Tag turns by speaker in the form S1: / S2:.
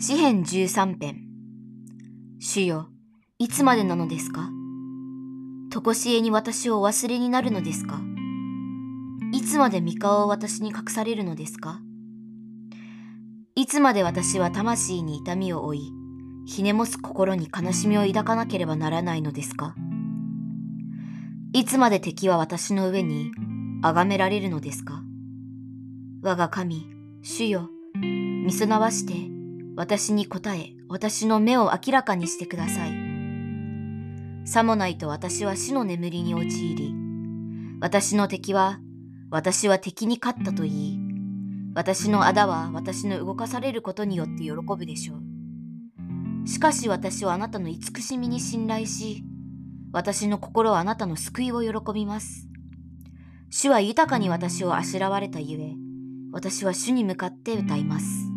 S1: 詩編13編。主よ、いつまでなのですか？とこしえに私をお忘れになるのですか？いつまで御顔を私に隠されるのですか？いつまで私は魂に痛みを負い、ひねもす心に悲しみを抱かなければならないのですか？いつまで敵は私の上に崇められるのですか？我が神、主よ、みそなわして私に答え、私の目を明らかにしてください。さもないと私は死の眠りに陥り、私の敵は、私は敵に勝ったと言い、私の仇は私の動かされることによって喜ぶでしょう。しかし私はあなたの慈しみに信頼し、私の心はあなたの救いを喜びます。主は豊かに私をあしらわれたゆえ、私は主に向かって歌います。